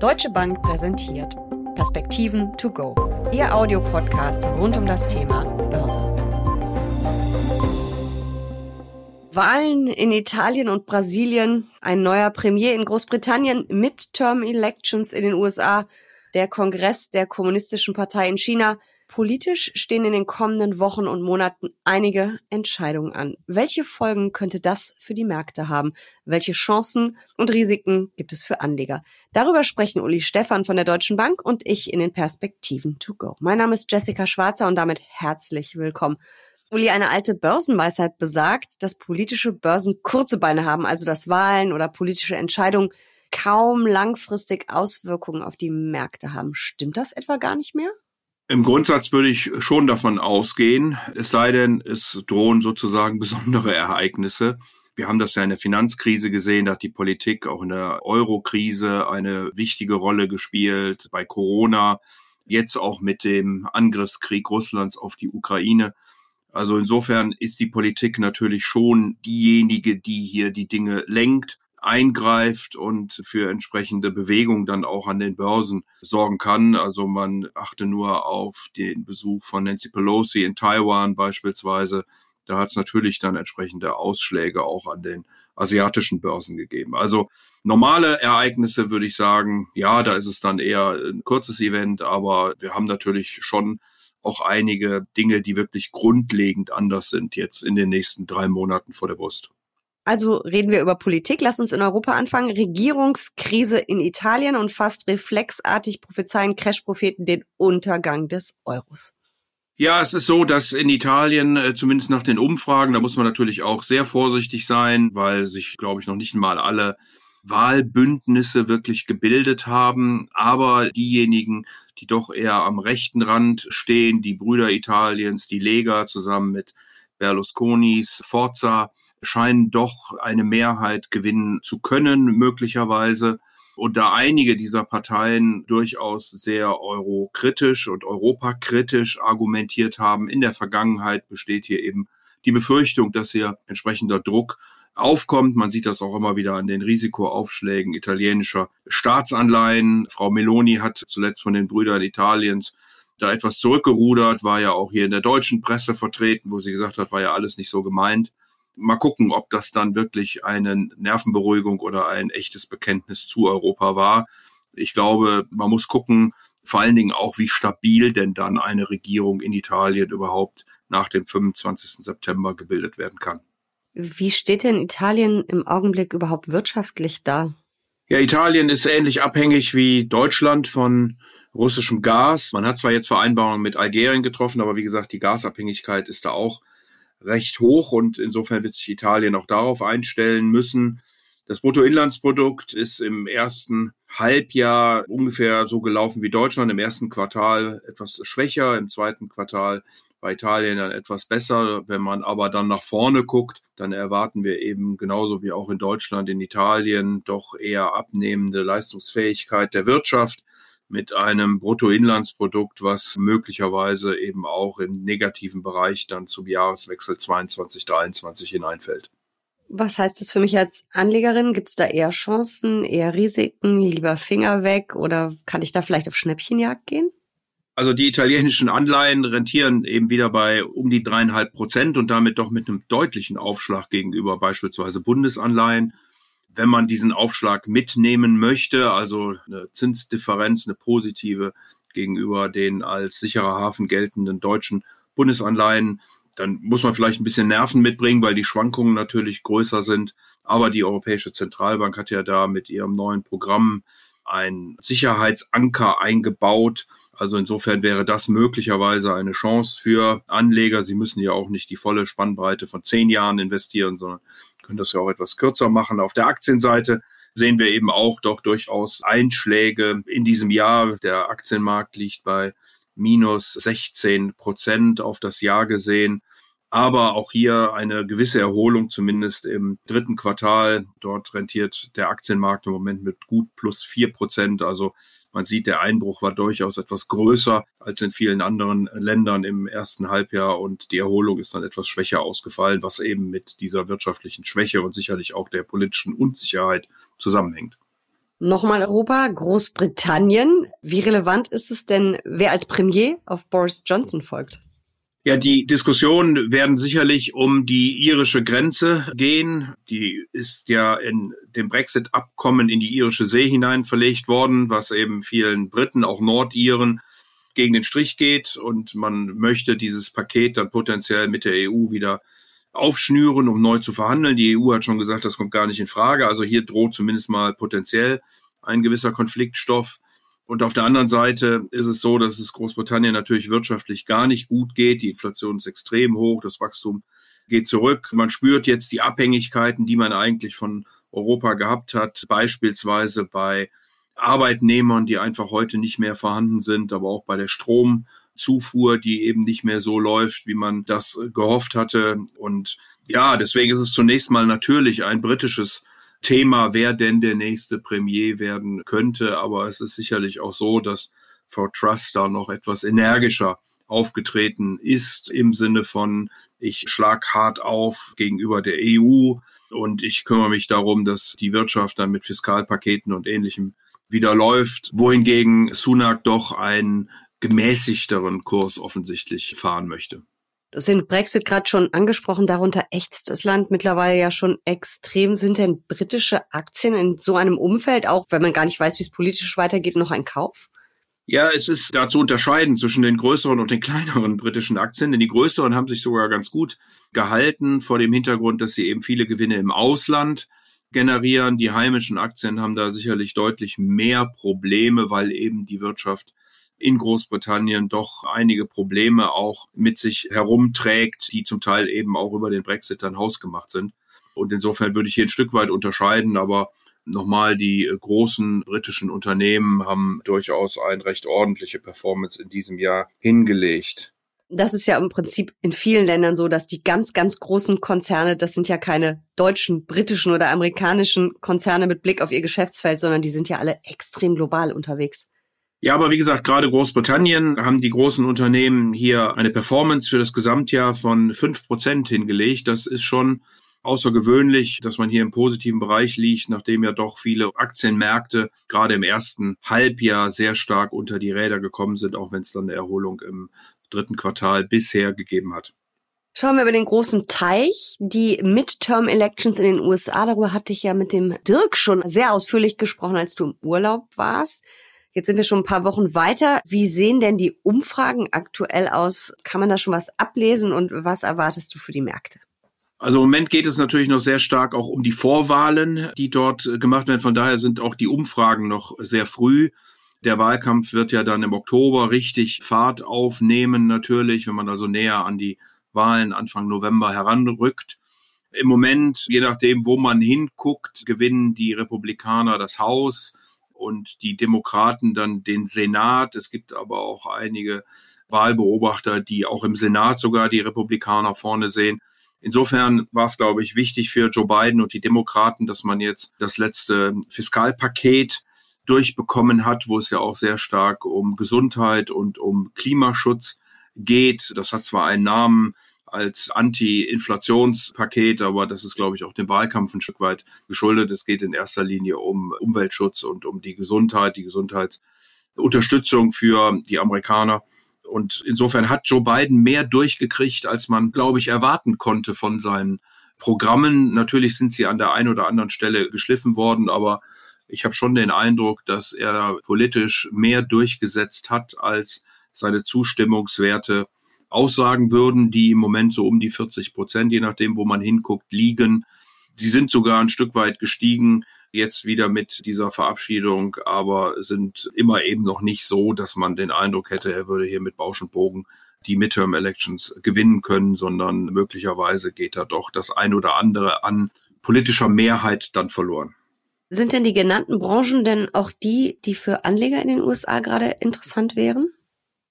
Deutsche Bank präsentiert Perspektiven to go. Ihr Audiopodcast rund um das Thema Börse. Wahlen in Italien und Brasilien, ein neuer Premier in Großbritannien, Midterm Elections in den USA, der Kongress der Kommunistischen Partei in China – Politisch stehen in den kommenden Wochen und Monaten einige Entscheidungen an. Welche Folgen könnte das für die Märkte haben? Welche Chancen und Risiken gibt es für Anleger? Darüber sprechen Uli Stefan von der Deutschen Bank und ich in den Perspektiven to go. Mein Name ist Jessica Schwarzer und damit herzlich willkommen. Uli, eine alte Börsenweisheit besagt, dass politische Börsen kurze Beine haben, also dass Wahlen oder politische Entscheidungen kaum langfristig Auswirkungen auf die Märkte haben. Stimmt das etwa gar nicht mehr? Im Grundsatz würde ich schon davon ausgehen, es sei denn, es drohen sozusagen besondere Ereignisse. Wir haben das ja in der Finanzkrise gesehen, da hat die Politik auch in der Euro-Krise eine wichtige Rolle gespielt, bei Corona, jetzt auch mit dem Angriffskrieg Russlands auf die Ukraine. Also insofern ist die Politik natürlich schon diejenige, die hier die Dinge lenkt eingreift und für entsprechende Bewegung dann auch an den Börsen sorgen kann. Also man achte nur auf den Besuch von Nancy Pelosi in Taiwan beispielsweise. Da hat es natürlich dann entsprechende Ausschläge auch an den asiatischen Börsen gegeben. Also normale Ereignisse würde ich sagen, ja, da ist es dann eher ein kurzes Event, aber wir haben natürlich schon auch einige Dinge, die wirklich grundlegend anders sind jetzt in den nächsten drei Monaten vor der Brust. Also reden wir über Politik. Lass uns in Europa anfangen. Regierungskrise in Italien und fast reflexartig prophezeien Crash-Propheten den Untergang des Euros. Ja, es ist so, dass in Italien, äh, zumindest nach den Umfragen, da muss man natürlich auch sehr vorsichtig sein, weil sich, glaube ich, noch nicht mal alle Wahlbündnisse wirklich gebildet haben. Aber diejenigen, die doch eher am rechten Rand stehen, die Brüder Italiens, die Lega zusammen mit Berlusconis Forza, scheinen doch eine Mehrheit gewinnen zu können, möglicherweise. Und da einige dieser Parteien durchaus sehr eurokritisch und europakritisch argumentiert haben, in der Vergangenheit besteht hier eben die Befürchtung, dass hier entsprechender Druck aufkommt. Man sieht das auch immer wieder an den Risikoaufschlägen italienischer Staatsanleihen. Frau Meloni hat zuletzt von den Brüdern Italiens da etwas zurückgerudert, war ja auch hier in der deutschen Presse vertreten, wo sie gesagt hat, war ja alles nicht so gemeint mal gucken, ob das dann wirklich eine Nervenberuhigung oder ein echtes Bekenntnis zu Europa war. Ich glaube, man muss gucken, vor allen Dingen auch, wie stabil denn dann eine Regierung in Italien überhaupt nach dem 25. September gebildet werden kann. Wie steht denn Italien im Augenblick überhaupt wirtschaftlich da? Ja, Italien ist ähnlich abhängig wie Deutschland von russischem Gas. Man hat zwar jetzt Vereinbarungen mit Algerien getroffen, aber wie gesagt, die Gasabhängigkeit ist da auch recht hoch und insofern wird sich Italien auch darauf einstellen müssen. Das Bruttoinlandsprodukt ist im ersten Halbjahr ungefähr so gelaufen wie Deutschland, im ersten Quartal etwas schwächer, im zweiten Quartal bei Italien dann etwas besser. Wenn man aber dann nach vorne guckt, dann erwarten wir eben genauso wie auch in Deutschland, in Italien doch eher abnehmende Leistungsfähigkeit der Wirtschaft mit einem Bruttoinlandsprodukt, was möglicherweise eben auch im negativen Bereich dann zum Jahreswechsel 22, 23 hineinfällt. Was heißt das für mich als Anlegerin? Gibt es da eher Chancen, eher Risiken, lieber Finger weg oder kann ich da vielleicht auf Schnäppchenjagd gehen? Also die italienischen Anleihen rentieren eben wieder bei um die dreieinhalb Prozent und damit doch mit einem deutlichen Aufschlag gegenüber beispielsweise Bundesanleihen wenn man diesen Aufschlag mitnehmen möchte, also eine Zinsdifferenz, eine positive gegenüber den als sicherer Hafen geltenden deutschen Bundesanleihen, dann muss man vielleicht ein bisschen Nerven mitbringen, weil die Schwankungen natürlich größer sind. Aber die Europäische Zentralbank hat ja da mit ihrem neuen Programm ein Sicherheitsanker eingebaut. Also insofern wäre das möglicherweise eine Chance für Anleger. Sie müssen ja auch nicht die volle Spannbreite von zehn Jahren investieren, sondern können das ja auch etwas kürzer machen. Auf der Aktienseite sehen wir eben auch doch durchaus Einschläge in diesem Jahr. Der Aktienmarkt liegt bei minus 16 Prozent auf das Jahr gesehen. Aber auch hier eine gewisse Erholung, zumindest im dritten Quartal. Dort rentiert der Aktienmarkt im Moment mit gut plus vier Prozent. Also man sieht, der Einbruch war durchaus etwas größer als in vielen anderen Ländern im ersten Halbjahr und die Erholung ist dann etwas schwächer ausgefallen, was eben mit dieser wirtschaftlichen Schwäche und sicherlich auch der politischen Unsicherheit zusammenhängt. Nochmal Europa, Großbritannien. Wie relevant ist es denn, wer als Premier auf Boris Johnson folgt? Ja, die Diskussionen werden sicherlich um die irische Grenze gehen. Die ist ja in dem Brexit-Abkommen in die irische See hinein verlegt worden, was eben vielen Briten, auch Nordiren, gegen den Strich geht. Und man möchte dieses Paket dann potenziell mit der EU wieder aufschnüren, um neu zu verhandeln. Die EU hat schon gesagt, das kommt gar nicht in Frage. Also hier droht zumindest mal potenziell ein gewisser Konfliktstoff. Und auf der anderen Seite ist es so, dass es Großbritannien natürlich wirtschaftlich gar nicht gut geht. Die Inflation ist extrem hoch, das Wachstum geht zurück. Man spürt jetzt die Abhängigkeiten, die man eigentlich von Europa gehabt hat, beispielsweise bei Arbeitnehmern, die einfach heute nicht mehr vorhanden sind, aber auch bei der Stromzufuhr, die eben nicht mehr so läuft, wie man das gehofft hatte. Und ja, deswegen ist es zunächst mal natürlich ein britisches Thema, wer denn der nächste Premier werden könnte. Aber es ist sicherlich auch so, dass Frau Truss da noch etwas energischer aufgetreten ist im Sinne von, ich schlag hart auf gegenüber der EU und ich kümmere mich darum, dass die Wirtschaft dann mit Fiskalpaketen und ähnlichem wieder läuft, wohingegen Sunak doch einen gemäßigteren Kurs offensichtlich fahren möchte. Du hast Brexit gerade schon angesprochen, darunter ächzt das Land mittlerweile ja schon extrem. Sind denn britische Aktien in so einem Umfeld, auch wenn man gar nicht weiß, wie es politisch weitergeht, noch ein Kauf? Ja, es ist da zu unterscheiden zwischen den größeren und den kleineren britischen Aktien, denn die größeren haben sich sogar ganz gut gehalten vor dem Hintergrund, dass sie eben viele Gewinne im Ausland generieren. Die heimischen Aktien haben da sicherlich deutlich mehr Probleme, weil eben die Wirtschaft in Großbritannien doch einige Probleme auch mit sich herumträgt, die zum Teil eben auch über den Brexit dann hausgemacht sind. Und insofern würde ich hier ein Stück weit unterscheiden, aber nochmal, die großen britischen Unternehmen haben durchaus eine recht ordentliche Performance in diesem Jahr hingelegt. Das ist ja im Prinzip in vielen Ländern so, dass die ganz, ganz großen Konzerne, das sind ja keine deutschen, britischen oder amerikanischen Konzerne mit Blick auf ihr Geschäftsfeld, sondern die sind ja alle extrem global unterwegs. Ja, aber wie gesagt, gerade Großbritannien haben die großen Unternehmen hier eine Performance für das Gesamtjahr von fünf Prozent hingelegt. Das ist schon außergewöhnlich, dass man hier im positiven Bereich liegt, nachdem ja doch viele Aktienmärkte gerade im ersten Halbjahr sehr stark unter die Räder gekommen sind, auch wenn es dann eine Erholung im dritten Quartal bisher gegeben hat. Schauen wir über den großen Teich. Die Midterm Elections in den USA, darüber hatte ich ja mit dem Dirk schon sehr ausführlich gesprochen, als du im Urlaub warst. Jetzt sind wir schon ein paar Wochen weiter. Wie sehen denn die Umfragen aktuell aus? Kann man da schon was ablesen und was erwartest du für die Märkte? Also im Moment geht es natürlich noch sehr stark auch um die Vorwahlen, die dort äh, gemacht werden. Von daher sind auch die Umfragen noch sehr früh. Der Wahlkampf wird ja dann im Oktober richtig Fahrt aufnehmen, natürlich, wenn man also näher an die Wahlen Anfang November heranrückt. Im Moment, je nachdem, wo man hinguckt, gewinnen die Republikaner das Haus und die Demokraten dann den Senat. Es gibt aber auch einige Wahlbeobachter, die auch im Senat sogar die Republikaner vorne sehen. Insofern war es, glaube ich, wichtig für Joe Biden und die Demokraten, dass man jetzt das letzte Fiskalpaket durchbekommen hat, wo es ja auch sehr stark um Gesundheit und um Klimaschutz geht. Das hat zwar einen Namen, als Anti-Inflationspaket, aber das ist, glaube ich, auch dem Wahlkampf ein Stück weit geschuldet. Es geht in erster Linie um Umweltschutz und um die Gesundheit, die Gesundheitsunterstützung für die Amerikaner. Und insofern hat Joe Biden mehr durchgekriegt, als man, glaube ich, erwarten konnte von seinen Programmen. Natürlich sind sie an der einen oder anderen Stelle geschliffen worden, aber ich habe schon den Eindruck, dass er politisch mehr durchgesetzt hat, als seine Zustimmungswerte aussagen würden, die im Moment so um die 40 Prozent, je nachdem, wo man hinguckt, liegen. Sie sind sogar ein Stück weit gestiegen, jetzt wieder mit dieser Verabschiedung, aber sind immer eben noch nicht so, dass man den Eindruck hätte, er würde hier mit Bausch und Bogen die Midterm Elections gewinnen können, sondern möglicherweise geht da doch das ein oder andere an politischer Mehrheit dann verloren. Sind denn die genannten Branchen denn auch die, die für Anleger in den USA gerade interessant wären?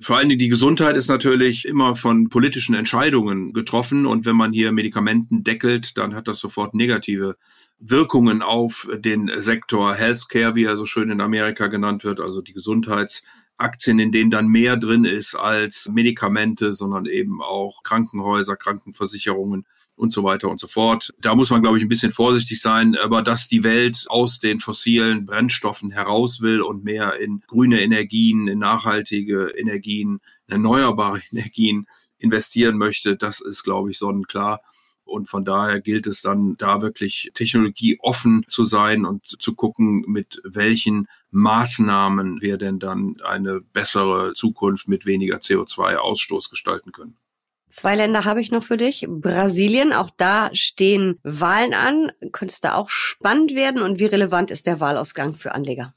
Vor allen Dingen die Gesundheit ist natürlich immer von politischen Entscheidungen getroffen. Und wenn man hier Medikamenten deckelt, dann hat das sofort negative Wirkungen auf den Sektor Healthcare, wie er so schön in Amerika genannt wird, also die Gesundheits Aktien, in denen dann mehr drin ist als Medikamente, sondern eben auch Krankenhäuser, Krankenversicherungen und so weiter und so fort. Da muss man, glaube ich, ein bisschen vorsichtig sein, aber dass die Welt aus den fossilen Brennstoffen heraus will und mehr in grüne Energien, in nachhaltige Energien, erneuerbare Energien investieren möchte, das ist, glaube ich, sonnenklar. Und von daher gilt es dann, da wirklich technologieoffen zu sein und zu gucken, mit welchen Maßnahmen wir denn dann eine bessere Zukunft mit weniger CO2-Ausstoß gestalten können. Zwei Länder habe ich noch für dich. Brasilien, auch da stehen Wahlen an. Könnte es da auch spannend werden? Und wie relevant ist der Wahlausgang für Anleger?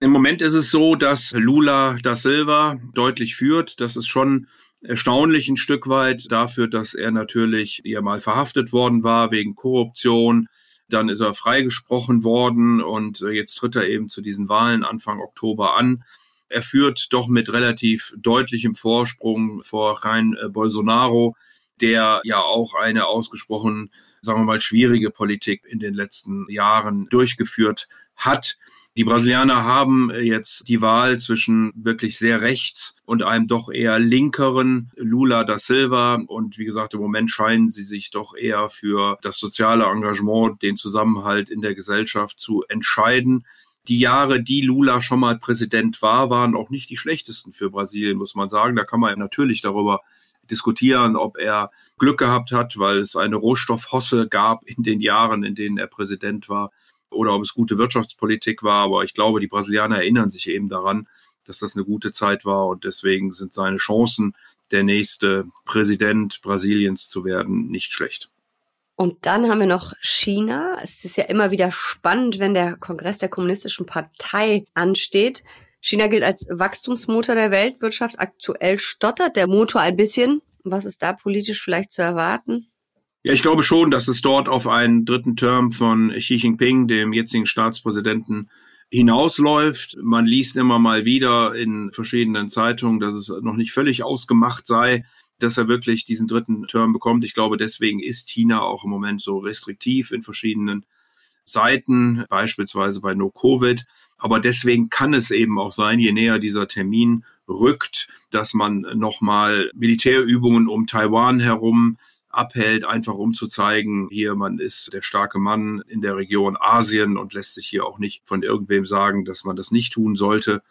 Im Moment ist es so, dass Lula da Silva deutlich führt. Das ist schon erstaunlich ein Stück weit dafür, dass er natürlich ja mal verhaftet worden war wegen Korruption. Dann ist er freigesprochen worden und jetzt tritt er eben zu diesen Wahlen Anfang Oktober an. Er führt doch mit relativ deutlichem Vorsprung vor Jair äh, Bolsonaro, der ja auch eine ausgesprochen, sagen wir mal, schwierige Politik in den letzten Jahren durchgeführt hat. Die Brasilianer haben jetzt die Wahl zwischen wirklich sehr rechts und einem doch eher linkeren Lula da Silva. Und wie gesagt, im Moment scheinen sie sich doch eher für das soziale Engagement, den Zusammenhalt in der Gesellschaft zu entscheiden die Jahre, die Lula schon mal Präsident war, waren auch nicht die schlechtesten für Brasilien, muss man sagen. Da kann man natürlich darüber diskutieren, ob er Glück gehabt hat, weil es eine Rohstoffhosse gab in den Jahren, in denen er Präsident war, oder ob es gute Wirtschaftspolitik war. Aber ich glaube, die Brasilianer erinnern sich eben daran, dass das eine gute Zeit war und deswegen sind seine Chancen, der nächste Präsident Brasiliens zu werden, nicht schlecht. Und dann haben wir noch China. Es ist ja immer wieder spannend, wenn der Kongress der Kommunistischen Partei ansteht. China gilt als Wachstumsmotor der Weltwirtschaft. Aktuell stottert der Motor ein bisschen. Was ist da politisch vielleicht zu erwarten? Ja, ich glaube schon, dass es dort auf einen dritten Term von Xi Jinping, dem jetzigen Staatspräsidenten, hinausläuft. Man liest immer mal wieder in verschiedenen Zeitungen, dass es noch nicht völlig ausgemacht sei, dass er wirklich diesen dritten Term bekommt. Ich glaube, deswegen ist China auch im Moment so restriktiv in verschiedenen Seiten, beispielsweise bei No Covid. Aber deswegen kann es eben auch sein, je näher dieser Termin rückt, dass man nochmal Militärübungen um Taiwan herum abhält, einfach um zu zeigen, hier man ist der starke Mann in der Region Asien und lässt sich hier auch nicht von irgendwem sagen, dass man das nicht tun sollte.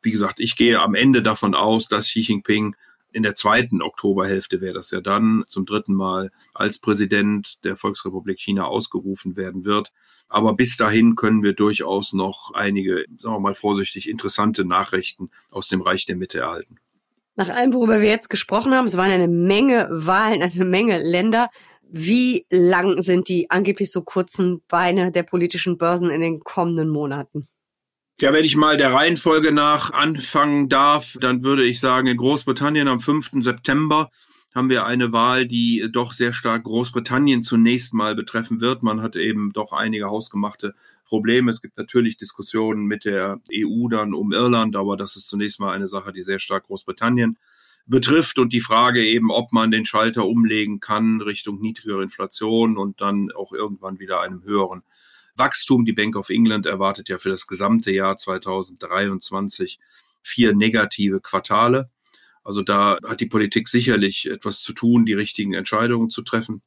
Wie gesagt, ich gehe am Ende davon aus, dass Xi Jinping in der zweiten Oktoberhälfte wäre das ja dann zum dritten Mal als Präsident der Volksrepublik China ausgerufen werden wird. Aber bis dahin können wir durchaus noch einige, sagen wir mal vorsichtig, interessante Nachrichten aus dem Reich der Mitte erhalten. Nach allem, worüber wir jetzt gesprochen haben, es waren eine Menge Wahlen, eine Menge Länder. Wie lang sind die angeblich so kurzen Beine der politischen Börsen in den kommenden Monaten? Ja, wenn ich mal der Reihenfolge nach anfangen darf, dann würde ich sagen, in Großbritannien am 5. September haben wir eine Wahl, die doch sehr stark Großbritannien zunächst mal betreffen wird. Man hat eben doch einige hausgemachte Probleme. Es gibt natürlich Diskussionen mit der EU dann um Irland, aber das ist zunächst mal eine Sache, die sehr stark Großbritannien betrifft und die Frage eben, ob man den Schalter umlegen kann Richtung niedrigere Inflation und dann auch irgendwann wieder einem höheren Wachstum. Die Bank of England erwartet ja für das gesamte Jahr 2023 vier negative Quartale. Also da hat die Politik sicherlich etwas zu tun, die richtigen Entscheidungen zu treffen.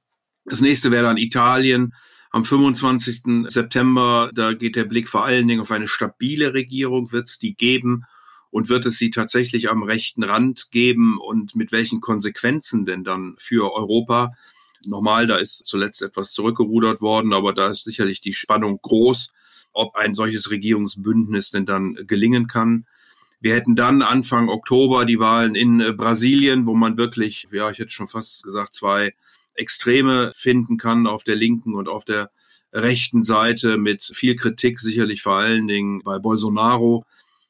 Das nächste wäre dann Italien. Am 25. September, da geht der Blick vor allen Dingen auf eine stabile Regierung. Wird es die geben? Und wird es sie tatsächlich am rechten Rand geben? Und mit welchen Konsequenzen denn dann für Europa? Nochmal, da ist zuletzt etwas zurückgerudert worden, aber da ist sicherlich die Spannung groß, ob ein solches Regierungsbündnis denn dann gelingen kann. Wir hätten dann Anfang Oktober die Wahlen in äh, Brasilien, wo man wirklich, ja, ich hätte schon fast gesagt, zwei Extreme finden kann auf der linken und auf der rechten Seite mit viel Kritik, sicherlich vor allen Dingen bei Bolsonaro.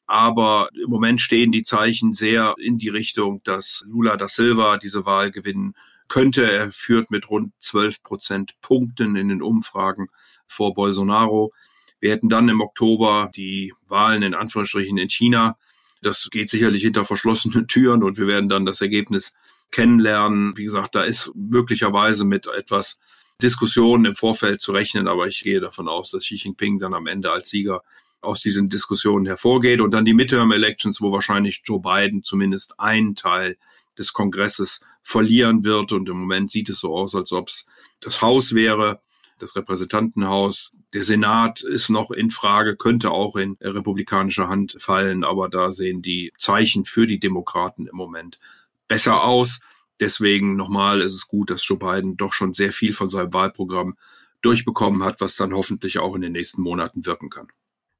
Aber im Moment stehen die Zeichen sehr in die Richtung, dass Lula da Silva diese Wahl gewinnen könnte. Er führt mit rund 12 Prozent Punkten in den Umfragen vor Bolsonaro. Wir hätten dann im Oktober die Wahlen in Anführungsstrichen in China. Das geht sicherlich hinter verschlossenen Türen und wir werden dann das Ergebnis kennenlernen. Wie gesagt, da ist möglicherweise mit etwas Diskussionen im Vorfeld zu rechnen, aber ich gehe davon aus, dass Xi Jinping dann am Ende als Sieger aus diesen Diskussionen hervorgeht. Und dann die Midterm-Elections, wo wahrscheinlich Joe Biden zumindest einen Teil des Kongresses verlieren wird. Und im Moment sieht es so aus, als ob es das Haus wäre, das Repräsentantenhaus. Der Senat ist noch in Frage, könnte auch in republikanischer Hand fallen, aber da sehen die Zeichen für die Demokraten im Moment besser aus. Deswegen nochmal ist es gut, dass Joe Biden doch schon sehr viel von seinem Wahlprogramm durchbekommen hat, was dann hoffentlich auch in den nächsten Monaten wirken kann.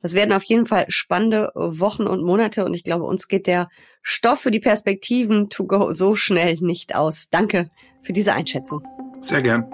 Das werden auf jeden Fall spannende Wochen und Monate und ich glaube, uns geht der Stoff für die Perspektiven to go so schnell nicht aus. Danke für diese Einschätzung. Sehr gern.